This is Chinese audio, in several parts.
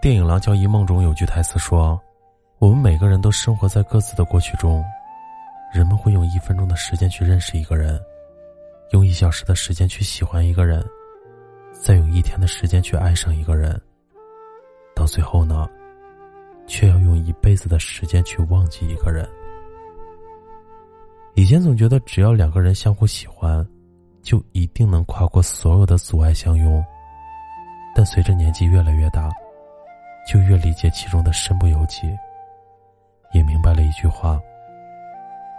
电影《廊桥遗梦》中有句台词说：“我们每个人都生活在各自的过去中，人们会用一分钟的时间去认识一个人，用一小时的时间去喜欢一个人，再用一天的时间去爱上一个人。到最后呢，却要用一辈子的时间去忘记一个人。”以前总觉得只要两个人相互喜欢，就一定能跨过所有的阻碍相拥，但随着年纪越来越大。就越理解其中的身不由己，也明白了一句话：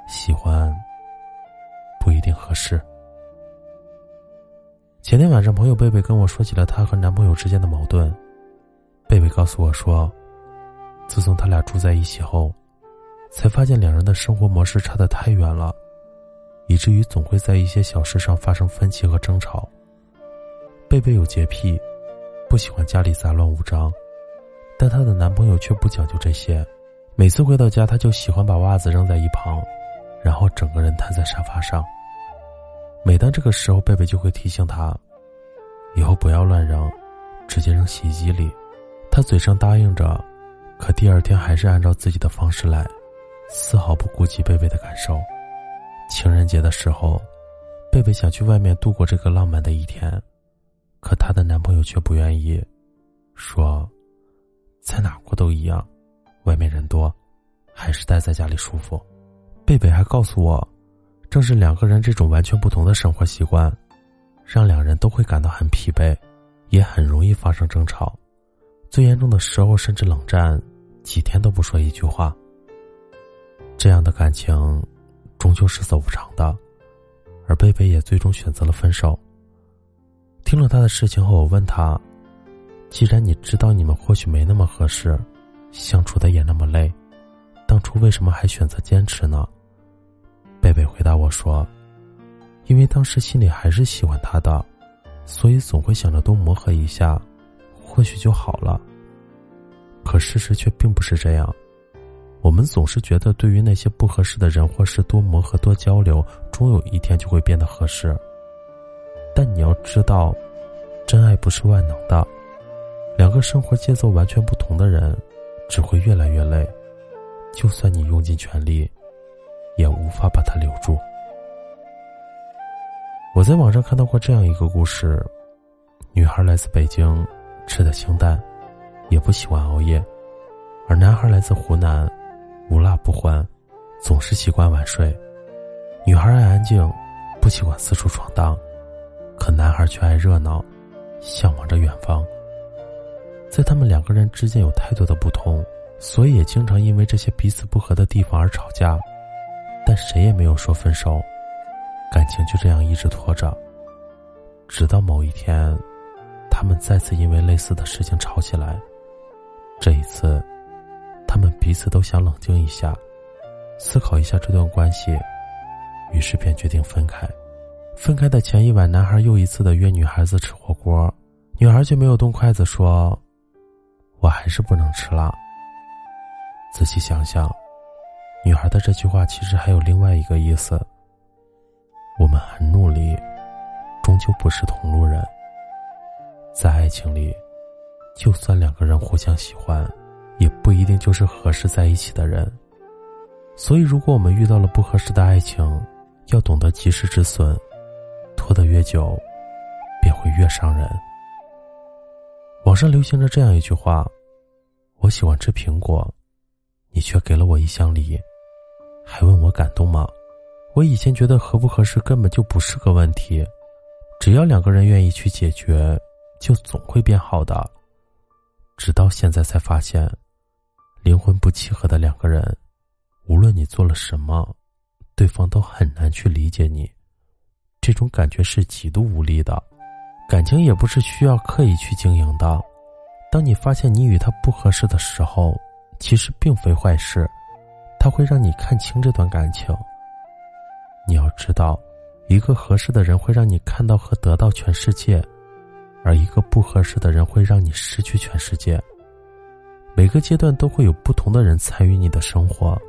喜欢不一定合适。前天晚上，朋友贝贝跟我说起了她和男朋友之间的矛盾。贝贝告诉我说，自从他俩住在一起后，才发现两人的生活模式差得太远了，以至于总会在一些小事上发生分歧和争吵。贝贝有洁癖，不喜欢家里杂乱无章。但她的男朋友却不讲究这些，每次回到家，他就喜欢把袜子扔在一旁，然后整个人瘫在沙发上。每当这个时候，贝贝就会提醒他，以后不要乱扔，直接扔洗衣机里。他嘴上答应着，可第二天还是按照自己的方式来，丝毫不顾及贝贝的感受。情人节的时候，贝贝想去外面度过这个浪漫的一天，可她的男朋友却不愿意，说。在哪过都一样，外面人多，还是待在家里舒服。贝贝还告诉我，正是两个人这种完全不同的生活习惯，让两人都会感到很疲惫，也很容易发生争吵。最严重的时候，甚至冷战，几天都不说一句话。这样的感情，终究是走不长的，而贝贝也最终选择了分手。听了他的事情后，我问他。既然你知道你们或许没那么合适，相处的也那么累，当初为什么还选择坚持呢？贝贝回答我说：“因为当时心里还是喜欢他的，所以总会想着多磨合一下，或许就好了。可事实却并不是这样，我们总是觉得对于那些不合适的人或事，多磨合多交流，终有一天就会变得合适。但你要知道，真爱不是万能的。”两个生活节奏完全不同的人，只会越来越累。就算你用尽全力，也无法把他留住。我在网上看到过这样一个故事：女孩来自北京，吃的清淡，也不喜欢熬夜；而男孩来自湖南，无辣不欢，总是习惯晚睡。女孩爱安静，不喜欢四处闯荡，可男孩却爱热闹，向往着远方。在他们两个人之间有太多的不同，所以也经常因为这些彼此不合的地方而吵架，但谁也没有说分手，感情就这样一直拖着。直到某一天，他们再次因为类似的事情吵起来。这一次，他们彼此都想冷静一下，思考一下这段关系，于是便决定分开。分开的前一晚，男孩又一次的约女孩子吃火锅，女孩却没有动筷子，说。我还是不能吃辣。仔细想想，女孩的这句话其实还有另外一个意思。我们很努力，终究不是同路人。在爱情里，就算两个人互相喜欢，也不一定就是合适在一起的人。所以，如果我们遇到了不合适的爱情，要懂得及时止损，拖得越久，便会越伤人。网上流行着这样一句话：“我喜欢吃苹果，你却给了我一箱梨，还问我感动吗？”我以前觉得合不合适根本就不是个问题，只要两个人愿意去解决，就总会变好的。直到现在才发现，灵魂不契合的两个人。无论你做了什么，对方都很难去理解你。这种感觉是极度无力的。感情也不是需要刻意去经营的。当你发现你与他不合适的时候，其实并非坏事，他会让你看清这段感情。你要知道，一个合适的人会让你看到和得到全世界，而一个不合适的人会让你失去全世界。每个阶段都会有不同的人参与你的生活。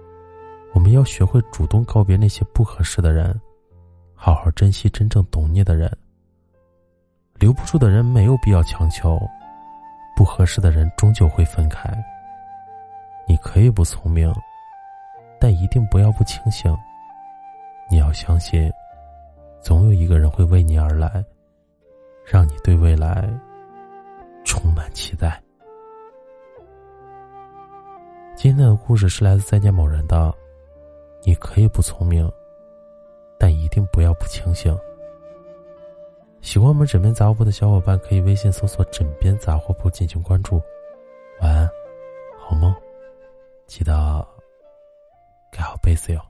我们要学会主动告别那些不合适的人，好好珍惜真正懂你的人。留不住的人没有必要强求，不合适的人终究会分开。你可以不聪明，但一定不要不清醒。你要相信，总有一个人会为你而来，让你对未来充满期待。今天的故事是来自再见某人的。你可以不聪明，但一定不要不清醒。喜欢我们枕边杂货铺的小伙伴，可以微信搜索“枕边杂货铺”进行关注。晚安，好梦，记得盖好被子哟。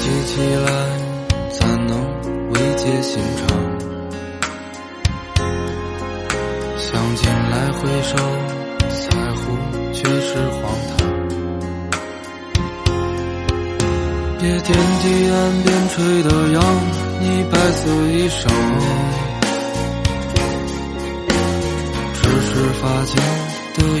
记起来，怎能慰藉心肠？想起来回首，在乎却是荒唐。别惦记岸边吹的扬，你白色衣裳，只是发间的雨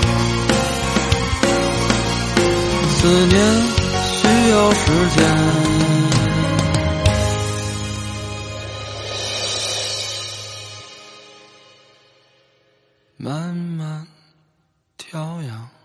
思念需要时间。慢慢调养。